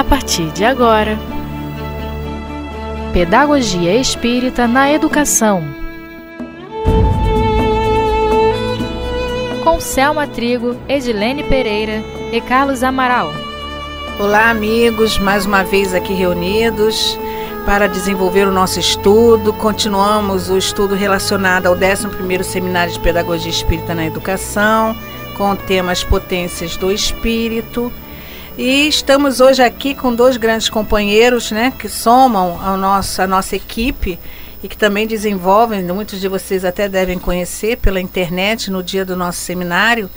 a partir de agora. Pedagogia Espírita na Educação. Com Selma Trigo, Edilene Pereira e Carlos Amaral. Olá, amigos, mais uma vez aqui reunidos para desenvolver o nosso estudo. Continuamos o estudo relacionado ao 11º Seminário de Pedagogia Espírita na Educação, com o tema As Potências do Espírito. E estamos hoje aqui com dois grandes companheiros, né, que somam a nossa, a nossa equipe e que também desenvolvem, muitos de vocês até devem conhecer pela internet no dia do nosso seminário,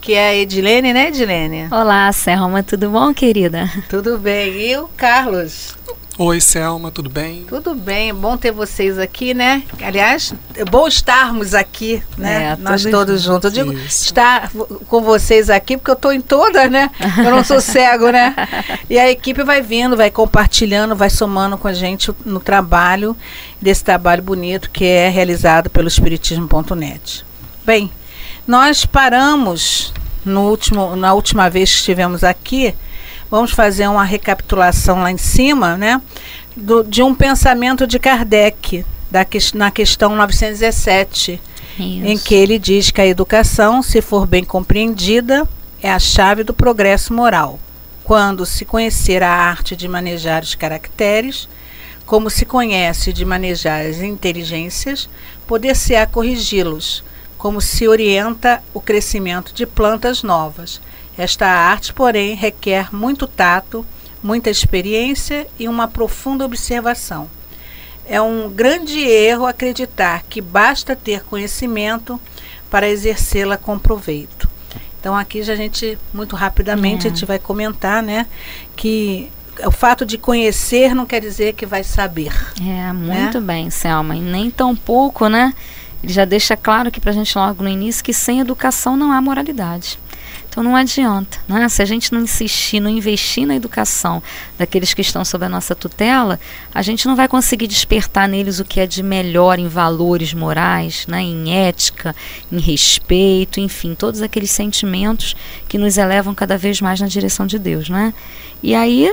que é a Edilene, né, Edilene? Olá, Selma, tudo bom, querida? Tudo bem. E o Carlos? Oi, Selma, tudo bem? Tudo bem, é bom ter vocês aqui, né? Aliás, é bom estarmos aqui, né? É, Nós todos juntos. Eu digo Isso. estar com vocês aqui, porque eu estou em todas, né? Eu não sou cego, né? E a equipe vai vindo, vai compartilhando, vai somando com a gente no trabalho, desse trabalho bonito que é realizado pelo Espiritismo.net. Bem, nós paramos no último, na última vez que estivemos aqui Vamos fazer uma recapitulação lá em cima, né? Do, de um pensamento de Kardec, da, na questão 917, Isso. em que ele diz que a educação, se for bem compreendida, é a chave do progresso moral. Quando se conhecer a arte de manejar os caracteres, como se conhece de manejar as inteligências, poder-se-á corrigi-los, como se orienta o crescimento de plantas novas esta arte, porém, requer muito tato, muita experiência e uma profunda observação. É um grande erro acreditar que basta ter conhecimento para exercê-la com proveito. Então aqui já a gente muito rapidamente é. a gente vai comentar, né, que o fato de conhecer não quer dizer que vai saber. É, muito né? bem, Selma, e nem tão pouco, né? Ele já deixa claro aqui para a gente logo no início que sem educação não há moralidade. Então não adianta, né? se a gente não insistir, não investir na educação daqueles que estão sob a nossa tutela, a gente não vai conseguir despertar neles o que é de melhor em valores morais, né? em ética, em respeito, enfim, todos aqueles sentimentos que nos elevam cada vez mais na direção de Deus. Né? E aí,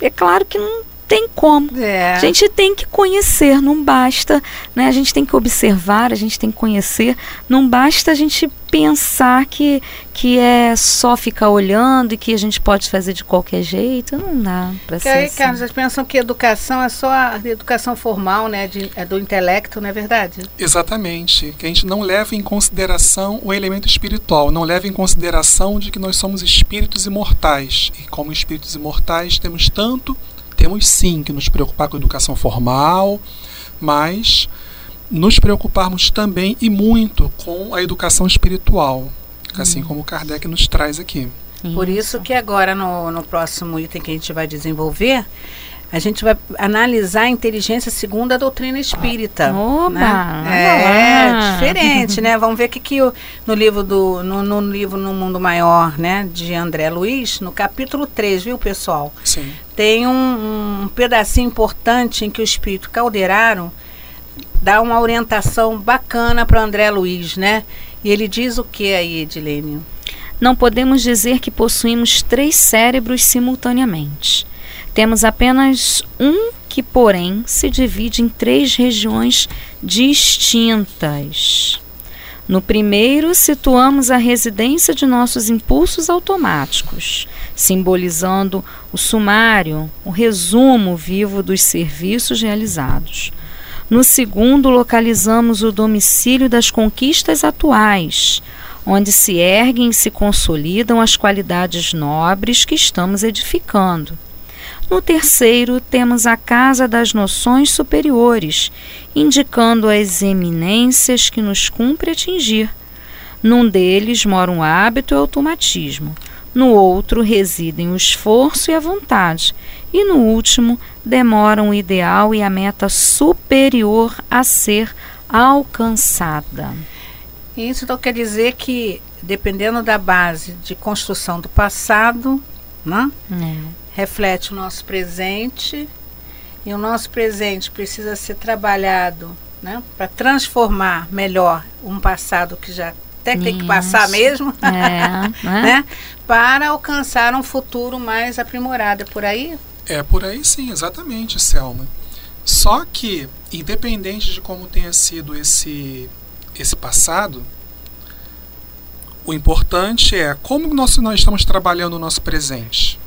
é claro que não tem como. É. A gente tem que conhecer, não basta, né? A gente tem que observar, a gente tem que conhecer, não basta a gente pensar que, que é só ficar olhando e que a gente pode fazer de qualquer jeito, não dá para ser aí, assim. Carlos, vocês pensam que educação é só a educação formal, né, de, é do intelecto, não é verdade? Exatamente, que a gente não leva em consideração o elemento espiritual, não leva em consideração de que nós somos espíritos imortais e como espíritos imortais temos tanto temos sim que nos preocupar com a educação formal, mas nos preocuparmos também e muito com a educação espiritual, assim hum. como Kardec nos traz aqui. Por isso que agora no, no próximo item que a gente vai desenvolver, a gente vai analisar a inteligência segundo a doutrina espírita. Oba! Né? É, diferente, né? Vamos ver o que, que no livro do no, no, livro No Mundo Maior, né, de André Luiz, no capítulo 3, viu, pessoal? Sim. Tem um, um pedacinho importante em que o espírito Calderaro dá uma orientação bacana para André Luiz, né? E ele diz o que aí, Edilênio? Não podemos dizer que possuímos três cérebros simultaneamente temos apenas um que, porém, se divide em três regiões distintas. No primeiro, situamos a residência de nossos impulsos automáticos, simbolizando o sumário, o resumo vivo dos serviços realizados. No segundo, localizamos o domicílio das conquistas atuais, onde se erguem e se consolidam as qualidades nobres que estamos edificando. No terceiro, temos a casa das noções superiores, indicando as eminências que nos cumpre atingir. Num deles mora um hábito e automatismo. No outro residem o esforço e a vontade. E no último demoram o ideal e a meta superior a ser alcançada. Isso então quer dizer que, dependendo da base de construção do passado, né? É reflete o nosso presente e o nosso presente precisa ser trabalhado né, para transformar melhor um passado que já até que tem que passar mesmo, é, né? né? Para alcançar um futuro mais aprimorado. É por aí? É por aí sim, exatamente, Selma. Só que, independente de como tenha sido esse, esse passado, o importante é como nós, nós estamos trabalhando o nosso presente.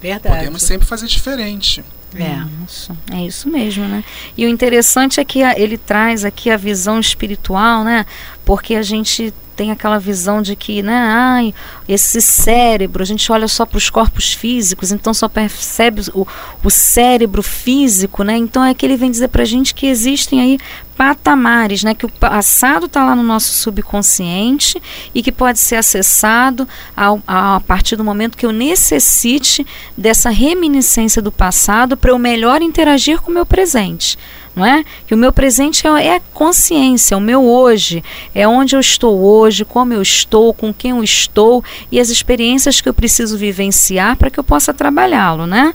Verdade. Podemos sempre fazer diferente. É. Isso, é isso mesmo, né? E o interessante é que ele traz aqui a visão espiritual, né? Porque a gente tem aquela visão de que, né, ai, esse cérebro, a gente olha só para os corpos físicos, então só percebe o, o cérebro físico, né? Então é que ele vem dizer para a gente que existem aí patamares, né? Que o passado está lá no nosso subconsciente e que pode ser acessado ao, a partir do momento que eu necessite dessa reminiscência do passado para eu melhor interagir com o meu presente não é? Que o meu presente é, é consciência, o meu hoje, é onde eu estou hoje, como eu estou, com quem eu estou e as experiências que eu preciso vivenciar para que eu possa trabalhá-lo, né?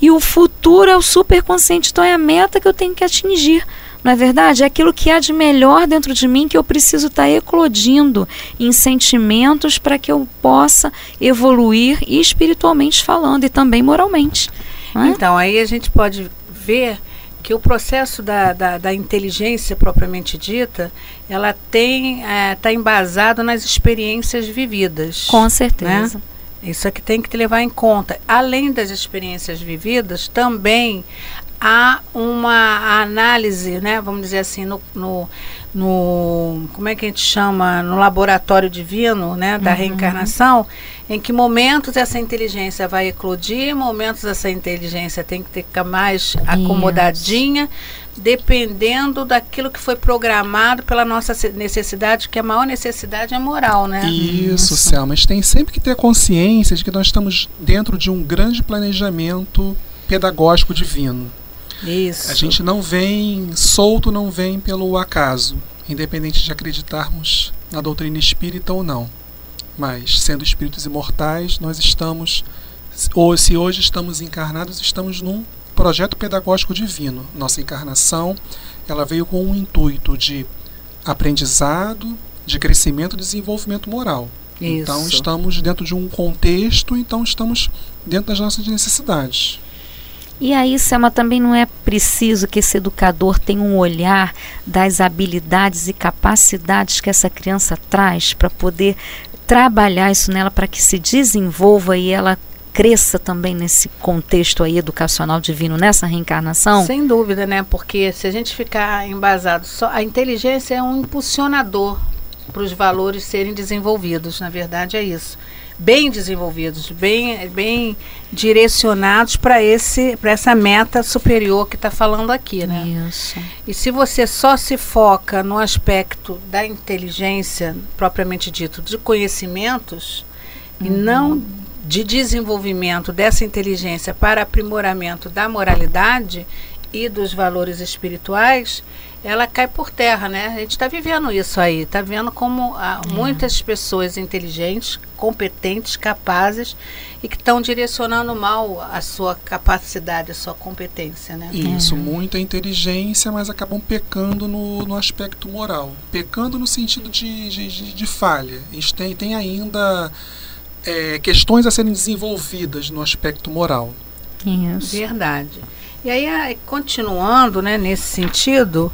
E o futuro é o superconsciente, então é a meta que eu tenho que atingir. Não é verdade? É aquilo que há de melhor dentro de mim que eu preciso estar tá eclodindo em sentimentos para que eu possa evoluir espiritualmente falando e também moralmente. É? Então, aí a gente pode ver que o processo da, da, da, inteligência propriamente dita, ela tem está é, tá embasado nas experiências vividas. Com certeza. Né? Isso é que tem que te levar em conta. Além das experiências vividas, também há uma análise, né, vamos dizer assim, no, no, no como é que a gente chama, no laboratório divino, né, da uhum. reencarnação, em que momentos essa inteligência vai eclodir, momentos essa inteligência tem que ficar mais acomodadinha, dependendo daquilo que foi programado pela nossa necessidade, que a maior necessidade é moral, né? Isso, Selma. A gente tem sempre que ter consciência de que nós estamos dentro de um grande planejamento pedagógico divino. Isso. A gente não vem solto, não vem pelo acaso, independente de acreditarmos na doutrina espírita ou não. Mas, sendo espíritos imortais, nós estamos, ou se hoje estamos encarnados, estamos num projeto pedagógico divino. Nossa encarnação, ela veio com um intuito de aprendizado, de crescimento e desenvolvimento moral. Isso. Então estamos dentro de um contexto, então estamos dentro das nossas necessidades. E aí, Selma, também não é preciso que esse educador tenha um olhar das habilidades e capacidades que essa criança traz para poder trabalhar isso nela para que se desenvolva e ela cresça também nesse contexto aí educacional divino, nessa reencarnação? Sem dúvida, né? Porque se a gente ficar embasado só a inteligência é um impulsionador para os valores serem desenvolvidos, na verdade é isso bem desenvolvidos, bem, bem direcionados para esse para essa meta superior que está falando aqui, né? Isso. E se você só se foca no aspecto da inteligência propriamente dito, de conhecimentos uhum. e não de desenvolvimento dessa inteligência para aprimoramento da moralidade e dos valores espirituais, ela cai por terra, né? A gente está vivendo isso aí, está vendo como há é. muitas pessoas inteligentes, competentes, capazes e que estão direcionando mal a sua capacidade, a sua competência, né? Isso, é. muita inteligência, mas acabam pecando no, no aspecto moral, pecando no sentido de, de, de, de falha. Eles têm, têm ainda é, questões a serem desenvolvidas no aspecto moral. Isso. Verdade. E aí, continuando né, nesse sentido,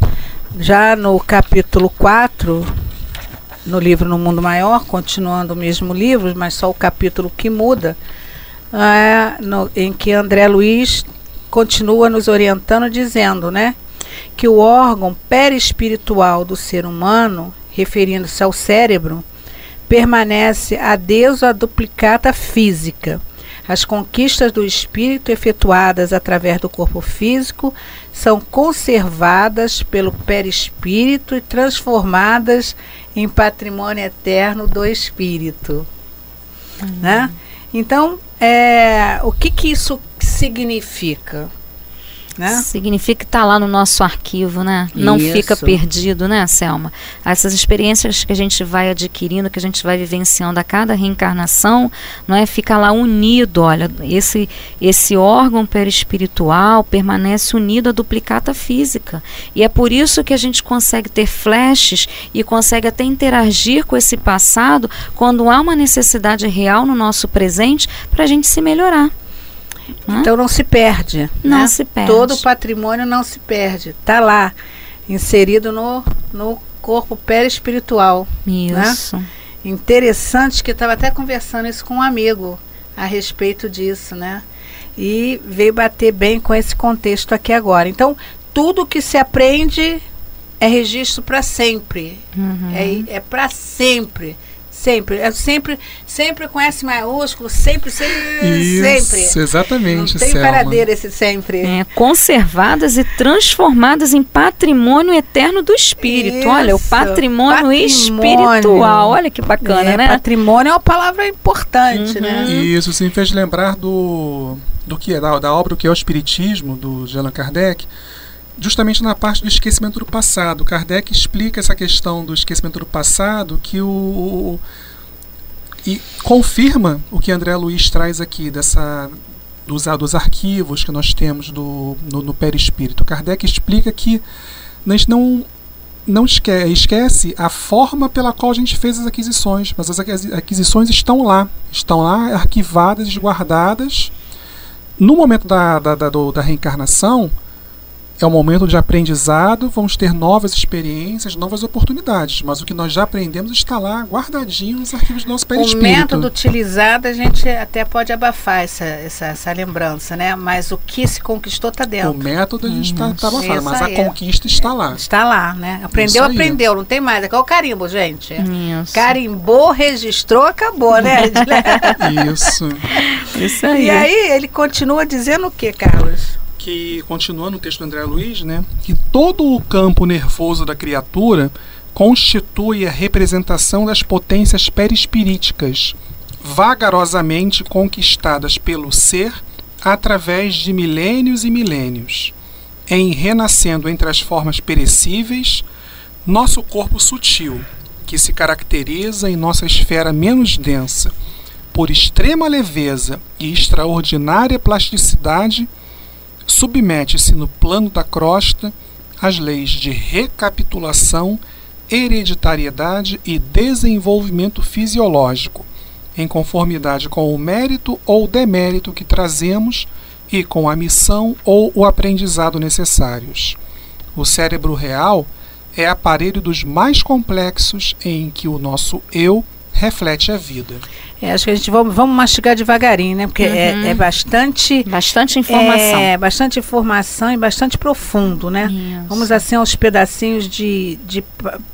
já no capítulo 4, no livro No Mundo Maior, continuando o mesmo livro, mas só o capítulo que muda, é, no, em que André Luiz continua nos orientando, dizendo né, que o órgão perispiritual do ser humano, referindo-se ao cérebro, permanece adeso à duplicata física as conquistas do espírito efetuadas através do corpo físico são conservadas pelo perispírito e transformadas em patrimônio eterno do espírito. Uhum. Né? Então, é, o que, que isso significa? Né? Significa que está lá no nosso arquivo, né? Não Isso. fica perdido, né, Selma? Essas experiências que a gente vai adquirindo, que a gente vai vivenciando a cada reencarnação, não é? Fica lá unido, olha, esse, esse órgão perispiritual permanece unido à duplicata física. E é por isso que a gente consegue ter flashes e consegue até interagir com esse passado quando há uma necessidade real no nosso presente para a gente se melhorar. Então não se perde. Não né? se perde. Todo o patrimônio não se perde. Está lá, inserido no, no corpo perispiritual. Né? Isso. Né? Interessante que estava até conversando isso com um amigo a respeito disso, né? E veio bater bem com esse contexto aqui agora. Então, tudo que se aprende é registro para sempre. Uhum. É, é para sempre. Sempre. É sempre, sempre com S maiúsculo, sempre, sempre. Isso, sempre. exatamente. Não tem Selma. paradeira esse sempre. É, conservadas e transformadas em patrimônio eterno do espírito. Isso, Olha, o patrimônio, patrimônio, espiritual. Olha que bacana, é, né? Patrimônio é uma palavra importante, uhum. né? Isso, se me fez lembrar do, do que é, da, da obra que é o Espiritismo, do Allan Kardec justamente na parte do esquecimento do passado. Kardec explica essa questão do esquecimento do passado que o, o e confirma o que André Luiz traz aqui dessa dos, dos arquivos que nós temos do, no, no perispírito. Kardec explica que a gente não não esquece, esquece a forma pela qual a gente fez as aquisições, mas as aquisições estão lá, estão lá arquivadas, guardadas. No momento da, da, da, do, da reencarnação, é um momento de aprendizado, vamos ter novas experiências, novas oportunidades, mas o que nós já aprendemos está lá guardadinho nos arquivos do nosso perispírito. O método utilizado a gente até pode abafar essa, essa, essa lembrança, né? Mas o que se conquistou está dentro. O método a gente está uhum. tá abafando, mas aí. a conquista está lá. Está lá, né? Aprendeu, aprendeu, não tem mais. É o carimbo, gente. Isso. Carimbou, registrou, acabou, né? Isso. Isso aí. E aí ele continua dizendo o que, Carlos? Que, continuando o texto do André Luiz, né, que todo o campo nervoso da criatura constitui a representação das potências perispiríticas, vagarosamente conquistadas pelo ser através de milênios e milênios, em renascendo entre as formas perecíveis, nosso corpo sutil, que se caracteriza em nossa esfera menos densa, por extrema leveza e extraordinária plasticidade submete-se no plano da crosta às leis de recapitulação, hereditariedade e desenvolvimento fisiológico, em conformidade com o mérito ou demérito que trazemos e com a missão ou o aprendizado necessários. O cérebro real é aparelho dos mais complexos em que o nosso eu reflete a vida. É, acho que a gente vamos, vamos mastigar devagarinho, né? Porque é, uhum. é, é, bastante. Bastante informação. É, bastante informação e bastante profundo, né? Isso. Vamos assim aos pedacinhos de, de.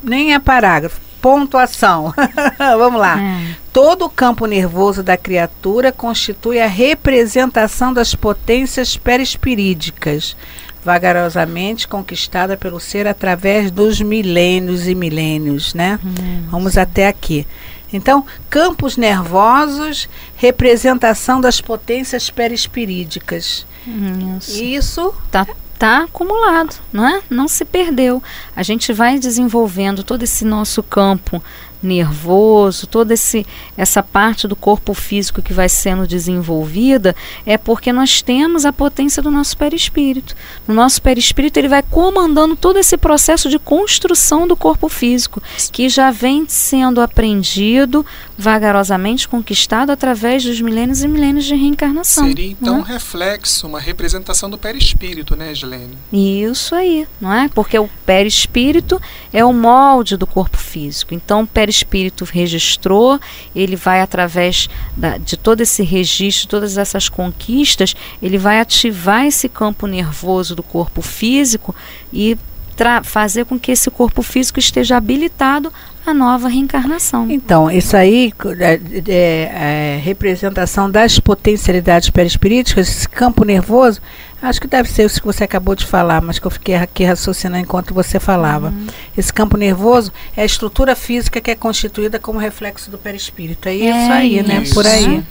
Nem é parágrafo, pontuação. vamos lá. É. Todo o campo nervoso da criatura constitui a representação das potências perispirídicas vagarosamente conquistada pelo ser através dos milênios e milênios, né? Hum. Vamos até aqui. Então, campos nervosos, representação das potências perispirídicas. Isso. Isso tá tá acumulado, não é? Não se perdeu. A gente vai desenvolvendo todo esse nosso campo nervoso, toda esse, essa parte do corpo físico que vai sendo desenvolvida, é porque nós temos a potência do nosso perispírito. No nosso perispírito, ele vai comandando todo esse processo de construção do corpo físico, que já vem sendo aprendido, vagarosamente conquistado através dos milênios e milênios de reencarnação. Seria então é? um reflexo, uma representação do perispírito, né, Gilene? Isso aí, não é? Porque o perispírito é o molde do corpo físico. Então, o perispírito registrou, ele vai através da, de todo esse registro, todas essas conquistas, ele vai ativar esse campo nervoso do corpo físico e fazer com que esse corpo físico esteja habilitado à nova reencarnação. Então, isso aí é, é, é representação das potencialidades perispiríticas, esse campo nervoso, acho que deve ser isso que você acabou de falar, mas que eu fiquei aqui raciocinando enquanto você falava. Uhum. Esse campo nervoso é a estrutura física que é constituída como reflexo do perispírito. É isso é aí, né? Por aí.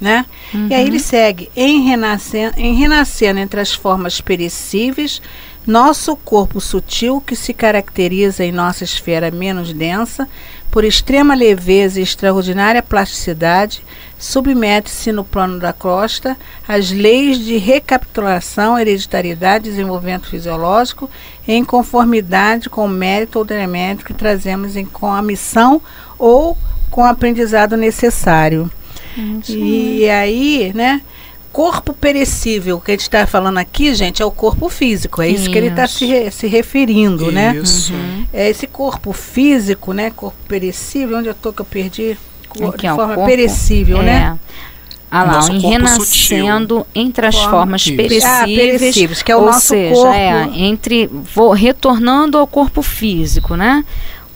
né? Uhum. E aí ele segue, em renascendo, em renascendo entre as formas perecíveis, nosso corpo sutil, que se caracteriza em nossa esfera menos densa, por extrema leveza e extraordinária plasticidade, submete-se no plano da crosta às leis de recapitulação, hereditariedade e desenvolvimento fisiológico em conformidade com o mérito ou demérito que trazemos em, com a missão ou com o aprendizado necessário. E aí, né? Corpo perecível, que a gente está falando aqui, gente, é o corpo físico. É isso, isso. que ele está se, re, se referindo, né? isso. né? Uhum. É esse corpo físico, né? Corpo perecível. Onde eu tô que eu perdi? Aqui, de forma corpo, perecível, é. né? Ah lá, em renascendo sutil. entre as Forma formas perecíveis, ah, perecíveis, que é o ou nosso seja, corpo. É, entre vou, retornando ao corpo físico, né?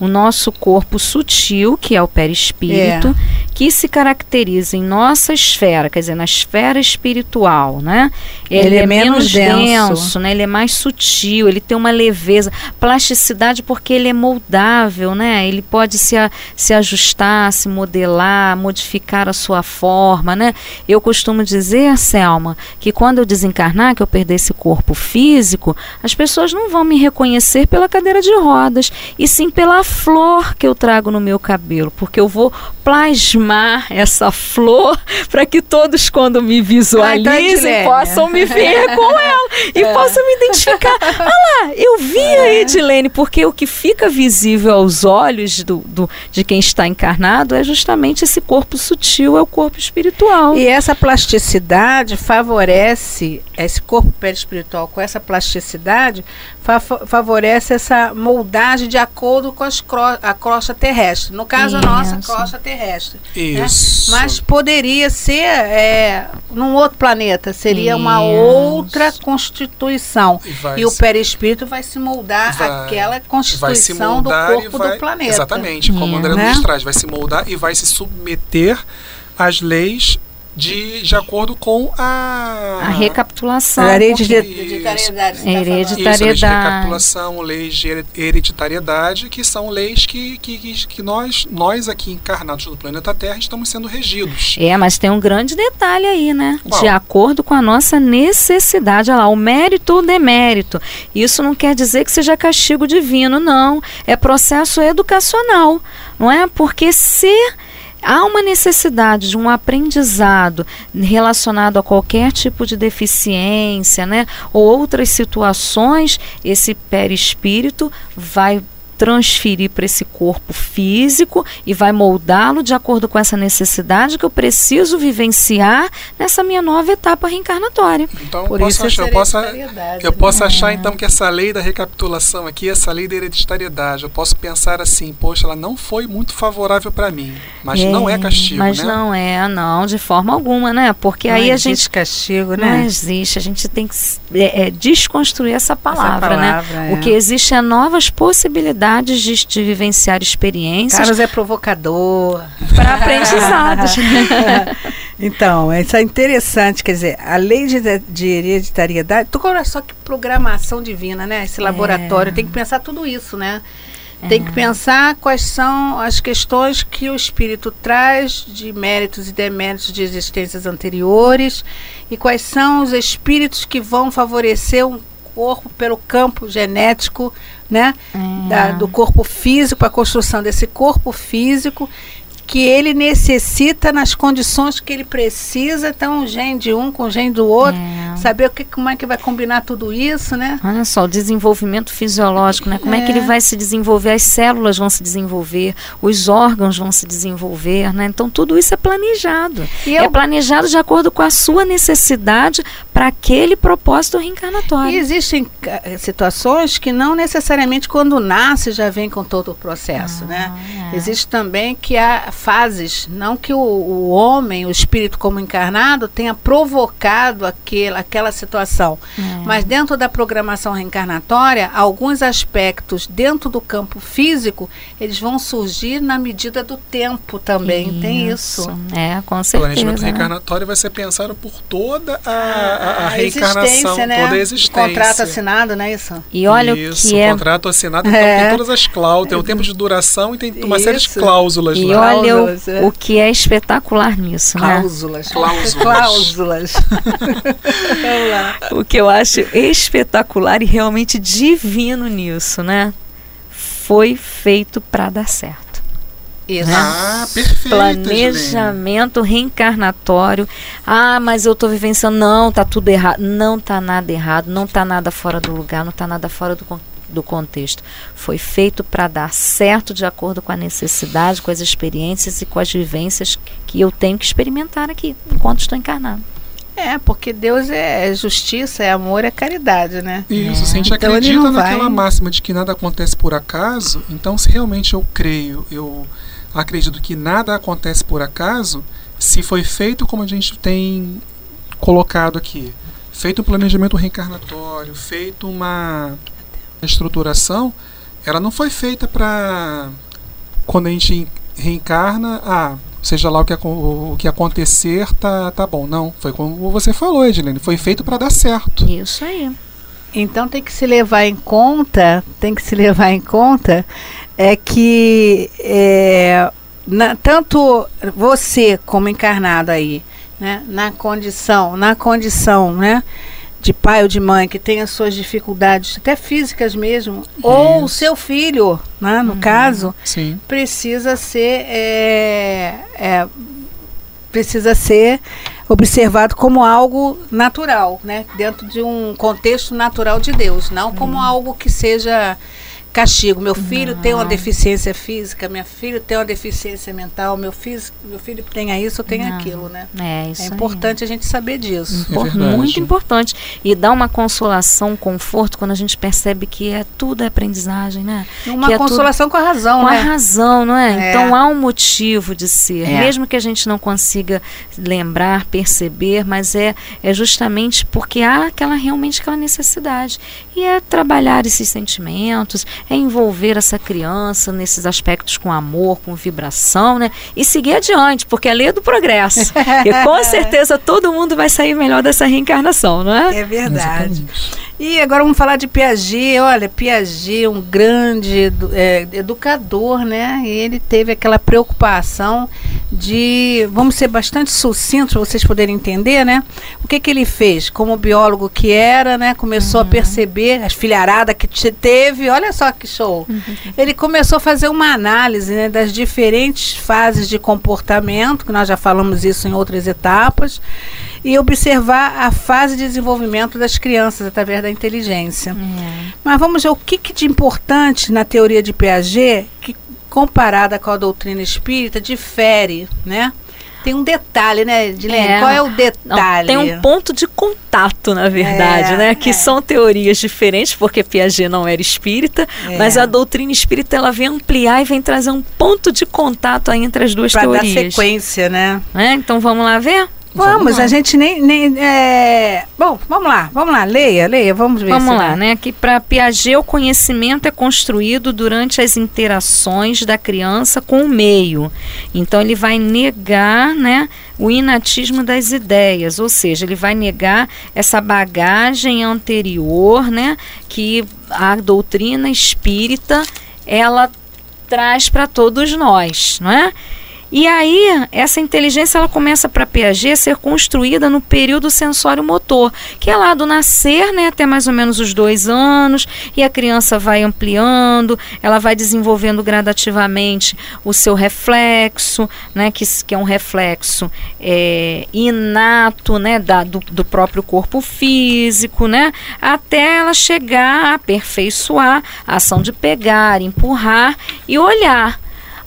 O nosso corpo sutil, que é o perispírito, é que se caracteriza em nossa esfera, quer dizer, na esfera espiritual, né? Ele, ele é, é, menos denso, denso, né? Ele é mais sutil, ele tem uma leveza, plasticidade porque ele é moldável, né? Ele pode se, a, se ajustar, se modelar, modificar a sua forma, né? Eu costumo dizer, Selma, que quando eu desencarnar, que eu perder esse corpo físico, as pessoas não vão me reconhecer pela cadeira de rodas, e sim pela flor que eu trago no meu cabelo, porque eu vou plasmar plasmar essa flor para que todos, quando me visualizem, ah, possam me ver com ela e é. possam me identificar. Ah lá, eu vi é. a Edilene, porque o que fica visível aos olhos do, do, de quem está encarnado é justamente esse corpo sutil, é o corpo espiritual. E essa plasticidade favorece, esse corpo perispiritual com essa plasticidade, fa favorece essa moldagem de acordo com as a crosta terrestre. No caso, Isso. a nossa crosta terrestre. Né? Isso. Né? Mas poderia ser é, num outro planeta, seria Isso. uma outra constituição. E, e o perispírito vai se moldar vai, aquela constituição do corpo vai, do planeta. Exatamente, como o André né? nos traz, vai se moldar e vai se submeter às leis de, de acordo com a, a recapitulação. A hereditariedade. Tá hereditariedade. Isso, de recapitulação, leis de hereditariedade, que são leis que, que, que nós, nós aqui encarnados no planeta Terra estamos sendo regidos. É, mas tem um grande detalhe aí, né? Qual? De acordo com a nossa necessidade. Olha lá, o mérito ou demérito. Isso não quer dizer que seja castigo divino, não. É processo educacional, não é? Porque ser há uma necessidade de um aprendizado relacionado a qualquer tipo de deficiência, né, ou outras situações, esse perispírito vai transferir para esse corpo físico e vai moldá-lo de acordo com essa necessidade que eu preciso vivenciar nessa minha nova etapa reencarnatória. Então, Por posso achar, eu posso, eu posso né? achar então que essa lei da recapitulação aqui, essa lei da hereditariedade, eu posso pensar assim, poxa, ela não foi muito favorável para mim, mas é, não é castigo, mas né? não é, não, de forma alguma, né? Porque não aí a gente castigo, né? Não existe, a gente tem que é, é, desconstruir essa palavra, essa palavra né? É. O que existe é novas possibilidades oportunidades de, de vivenciar experiências. Carlos é provocador. Para aprendizados. então, isso é interessante, quer dizer, a lei de, de hereditariedade, tu olha só que programação divina, né? Esse laboratório, é. tem que pensar tudo isso, né? Tem que é. pensar quais são as questões que o espírito traz de méritos e deméritos de existências anteriores e quais são os espíritos que vão favorecer um corpo pelo campo genético né? É. Da, do corpo físico, para a construção desse corpo físico que ele necessita nas condições que ele precisa, então o gene de um com o gene do outro, é. saber o que, como é que vai combinar tudo isso, né? Olha só, o desenvolvimento fisiológico, né? Como é. é que ele vai se desenvolver, as células vão se desenvolver, os órgãos vão se desenvolver, né? Então tudo isso é planejado. E é eu... planejado de acordo com a sua necessidade para aquele propósito reencarnatório. E existem uh, situações que não necessariamente quando nasce já vem com todo o processo, ah, né? É. Existe também que há fases, não que o, o, homem, o espírito como encarnado, tenha provocado aquele, aquela situação, é. Mas dentro da programação reencarnatória, alguns aspectos dentro do campo físico, eles vão surgir na medida do tempo também, isso. tem isso. É, com certeza. O planejamento reencarnatório vai ser pensado por toda a, a, a reencarnação, né? toda a existência. Contrato assinado, não é isso? E olha isso, o que é... contrato assinado, então é. tem todas as cláusulas, tem o tempo de duração e tem uma isso. série de cláusulas e lá. olha o, é. o que é espetacular nisso, cláusulas. né? Cláusulas. Cláusulas. o que eu acho espetacular e realmente divino nisso, né? Foi feito para dar certo. Isso. Né? Ah, perfeito. Planejamento reencarnatório. Ah, mas eu estou vivenciando. Não, tá tudo errado. Não tá nada errado, não tá nada fora do lugar, não tá nada fora do, do contexto. Foi feito para dar certo de acordo com a necessidade, com as experiências e com as vivências que eu tenho que experimentar aqui, enquanto estou encarnado. É, porque Deus é justiça, é amor, é caridade, né? Isso, se a gente então acredita naquela vai... máxima de que nada acontece por acaso, então se realmente eu creio, eu acredito que nada acontece por acaso se foi feito como a gente tem colocado aqui. Feito um planejamento reencarnatório, feito uma estruturação, ela não foi feita para quando a gente reencarna, ah, seja lá o que, o que acontecer, tá, tá bom. Não, foi como você falou, Edilene, foi feito para dar certo. Isso aí. Então tem que se levar em conta, tem que se levar em conta é que é, na, tanto você como encarnado aí, né, na condição, na condição, né, de pai ou de mãe que tem as suas dificuldades, até físicas mesmo, Isso. ou o seu filho, né, no uhum. caso, Sim. precisa ser é, é, precisa ser observado como algo natural, né, dentro de um contexto natural de Deus, não como algo que seja castigo. Meu filho tem uma deficiência física, minha filha tem uma deficiência mental, meu filho, meu filho tenha isso ou tenha aquilo, né? É, isso é importante aí. a gente saber disso. É muito importante. E dá uma consolação, um conforto quando a gente percebe que é tudo é aprendizagem, né? Uma é consolação com a razão, com né? Com a razão, não é? é? Então há um motivo de ser, é. mesmo que a gente não consiga lembrar, perceber, mas é, é justamente porque há aquela realmente aquela necessidade. E é trabalhar esses sentimentos, é envolver essa criança nesses aspectos com amor, com vibração, né? E seguir adiante, porque é a lei do progresso. e com certeza todo mundo vai sair melhor dessa reencarnação, não é? É verdade. E agora vamos falar de Piaget. Olha, Piaget, um grande é, educador, né? E ele teve aquela preocupação de, vamos ser bastante sucintos para vocês poderem entender, né? O que que ele fez? Como biólogo que era, né? Começou uhum. a perceber as filharadas que teve. Olha só que show. Uhum. Ele começou a fazer uma análise né, das diferentes fases de comportamento, que nós já falamos isso em outras etapas e observar a fase de desenvolvimento das crianças através da inteligência. Uhum. Mas vamos ver o que, que de importante na teoria de Piaget, que comparada com a doutrina espírita, difere, né? Tem um detalhe, né, Edilene? É. Qual é o detalhe? Não, tem um ponto de contato, na verdade, é, né? Que é. são teorias diferentes, porque Piaget não era espírita, é. mas a doutrina espírita ela vem ampliar e vem trazer um ponto de contato aí entre as duas pra teorias. Para dar sequência, né? É, então vamos lá ver? Vamos, a gente nem. nem é... Bom, vamos lá, vamos lá, leia, leia, vamos ver. Vamos lá, né? Que para Piaget o conhecimento é construído durante as interações da criança com o meio. Então ele vai negar, né? O inatismo das ideias, ou seja, ele vai negar essa bagagem anterior, né? Que a doutrina espírita ela traz para todos nós, não é? E aí, essa inteligência ela começa para Piaget a ser construída no período sensório-motor, que é lá do nascer, né, até mais ou menos os dois anos, e a criança vai ampliando, ela vai desenvolvendo gradativamente o seu reflexo, né, que, que é um reflexo é, inato, né, da, do, do próprio corpo físico, né, até ela chegar a aperfeiçoar a ação de pegar, empurrar e olhar.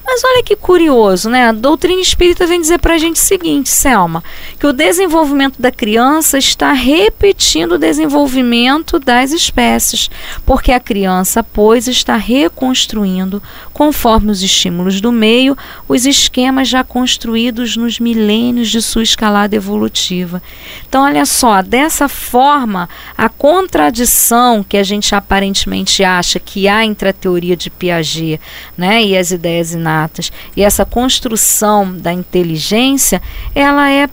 Mas olha que curioso, né? A doutrina espírita vem dizer para a gente o seguinte, Selma, que o desenvolvimento da criança está repetindo o desenvolvimento das espécies, porque a criança, pois, está reconstruindo, conforme os estímulos do meio, os esquemas já construídos nos milênios de sua escalada evolutiva. Então, olha só, dessa forma, a contradição que a gente aparentemente acha que há entre a teoria de Piaget né, e as ideias inatas, e essa construção da inteligência, ela é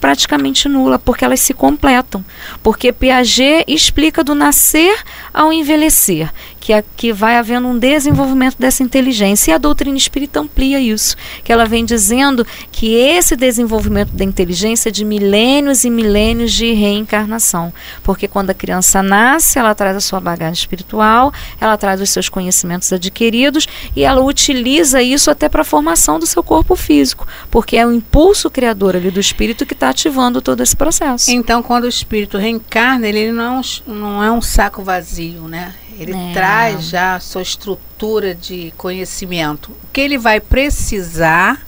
praticamente nula, porque elas se completam. Porque Piaget explica do nascer ao envelhecer, que, que vai havendo um desenvolvimento dessa inteligência. E a doutrina espírita amplia isso, que ela vem dizendo que esse desenvolvimento da inteligência é de milênios e milênios de reencarnação. Porque quando a criança nasce, ela traz a sua bagagem espiritual, ela traz os seus conhecimentos adquiridos e ela utiliza isso até para a formação do seu corpo físico, porque é o impulso criador ali do espírito que está ativando todo esse processo. Então, quando o espírito reencarna, ele não não é um saco vazio, né? Ele é. traz já a sua estrutura de conhecimento. O que ele vai precisar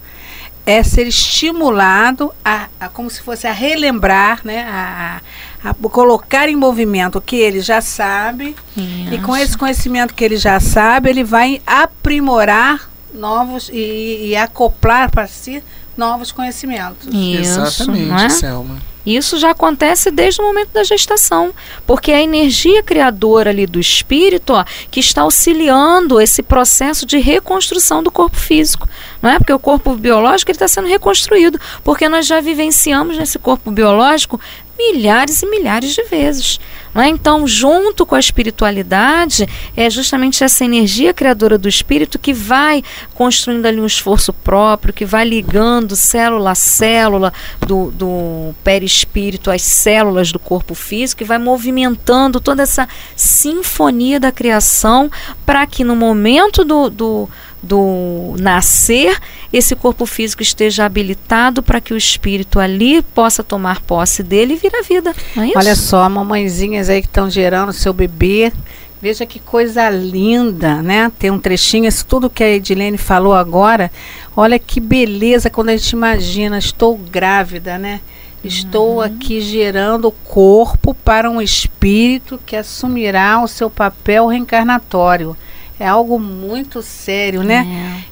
é ser estimulado a, a como se fosse a relembrar, né? A, a, colocar em movimento o que ele já sabe. Isso. E com esse conhecimento que ele já sabe, ele vai aprimorar novos e, e acoplar para si novos conhecimentos. Isso, Exatamente, é? Selma. Isso já acontece desde o momento da gestação, porque é a energia criadora ali do espírito ó, que está auxiliando esse processo de reconstrução do corpo físico, não é? Porque o corpo biológico está sendo reconstruído, porque nós já vivenciamos nesse corpo biológico milhares e milhares de vezes. É? Então, junto com a espiritualidade, é justamente essa energia criadora do espírito que vai construindo ali um esforço próprio, que vai ligando célula a célula do, do perispírito às células do corpo físico, e vai movimentando toda essa sinfonia da criação para que no momento do, do do nascer, esse corpo físico esteja habilitado para que o espírito ali possa tomar posse dele e vir a vida. É? Olha só, mamãezinhas aí que estão gerando seu bebê. Veja que coisa linda, né? Tem um trechinho, isso tudo que a Edilene falou agora. Olha que beleza quando a gente imagina, estou grávida, né? Estou uhum. aqui gerando o corpo para um espírito que assumirá o seu papel reencarnatório é algo muito sério, né?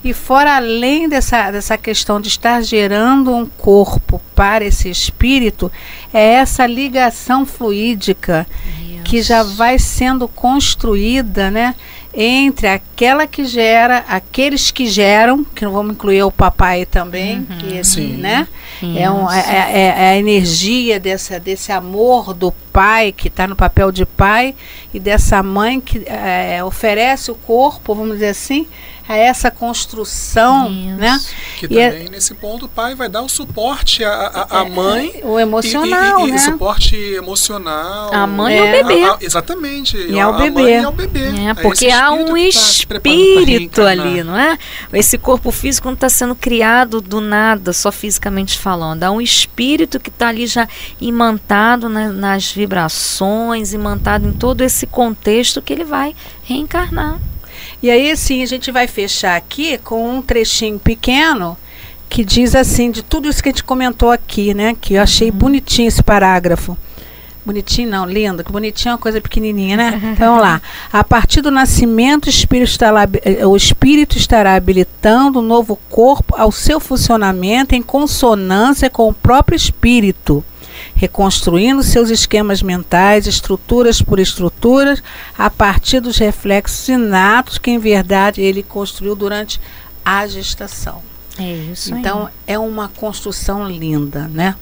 É. E fora além dessa, dessa questão de estar gerando um corpo para esse espírito, é essa ligação fluídica Isso. que já vai sendo construída, né? Entre aquela que gera, aqueles que geram, que não vamos incluir o papai também, uhum. que assim, né? É, um, é, é, é, a energia dessa, desse amor do pai que está no papel de pai e dessa mãe que é, oferece o corpo, vamos dizer assim, a essa construção, Isso. né? Que e é também é, nesse ponto o pai vai dar o suporte à, à, é, mãe, o emocional, e, e, e, né? suporte emocional. A mãe é. e o bebê. A, a, exatamente. E ao bebê. e ao bebê. É, porque há um espírito tá ali, não é? Esse corpo físico não está sendo criado do nada, só fisicamente falando. Há um espírito que está ali já imantado na, nas vibrações, imantado em todo esse contexto que ele vai reencarnar. E aí, assim, a gente vai fechar aqui com um trechinho pequeno que diz assim, de tudo isso que a gente comentou aqui, né? Que eu achei uhum. bonitinho esse parágrafo. Bonitinho não, lindo, que bonitinho é uma coisa pequenininha, né? Então vamos lá. A partir do nascimento, o espírito, estará, eh, o espírito estará habilitando o novo corpo ao seu funcionamento em consonância com o próprio espírito reconstruindo seus esquemas mentais, estruturas por estruturas, a partir dos reflexos inatos que, em verdade, ele construiu durante a gestação. É isso. Então, aí. é uma construção linda, né?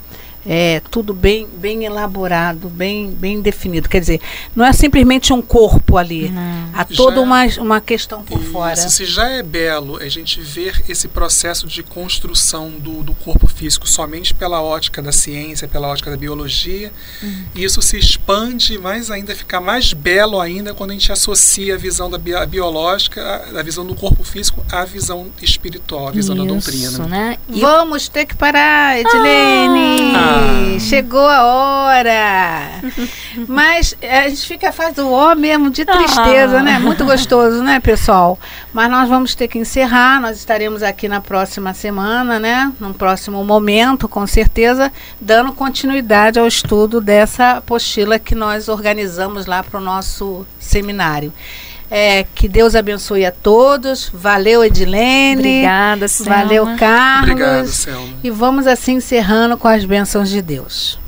É, tudo bem, bem elaborado, bem, bem definido. Quer dizer, não é simplesmente um corpo ali. Não. Há toda uma, uma questão por isso, fora. Se já é belo a gente ver esse processo de construção do, do corpo físico somente pela ótica da ciência, pela ótica da biologia, uhum. isso se expande mais ainda, fica mais belo ainda quando a gente associa a visão da bi a biológica, a, a, visão do corpo físico à visão espiritual, à visão isso, da doutrina. Né? E Vamos ter que parar, Edilene! Ah. Chegou a hora. Mas a gente fica faz do ó mesmo de tristeza, ah. né? Muito gostoso, né, pessoal? Mas nós vamos ter que encerrar. Nós estaremos aqui na próxima semana, né? Num próximo momento, com certeza, dando continuidade ao estudo dessa apostila que nós organizamos lá para o nosso seminário. É, que Deus abençoe a todos. Valeu, Edilene. Obrigada, Selma. Valeu, Carlos. Obrigado, Selma. E vamos assim encerrando com as bênçãos de Deus.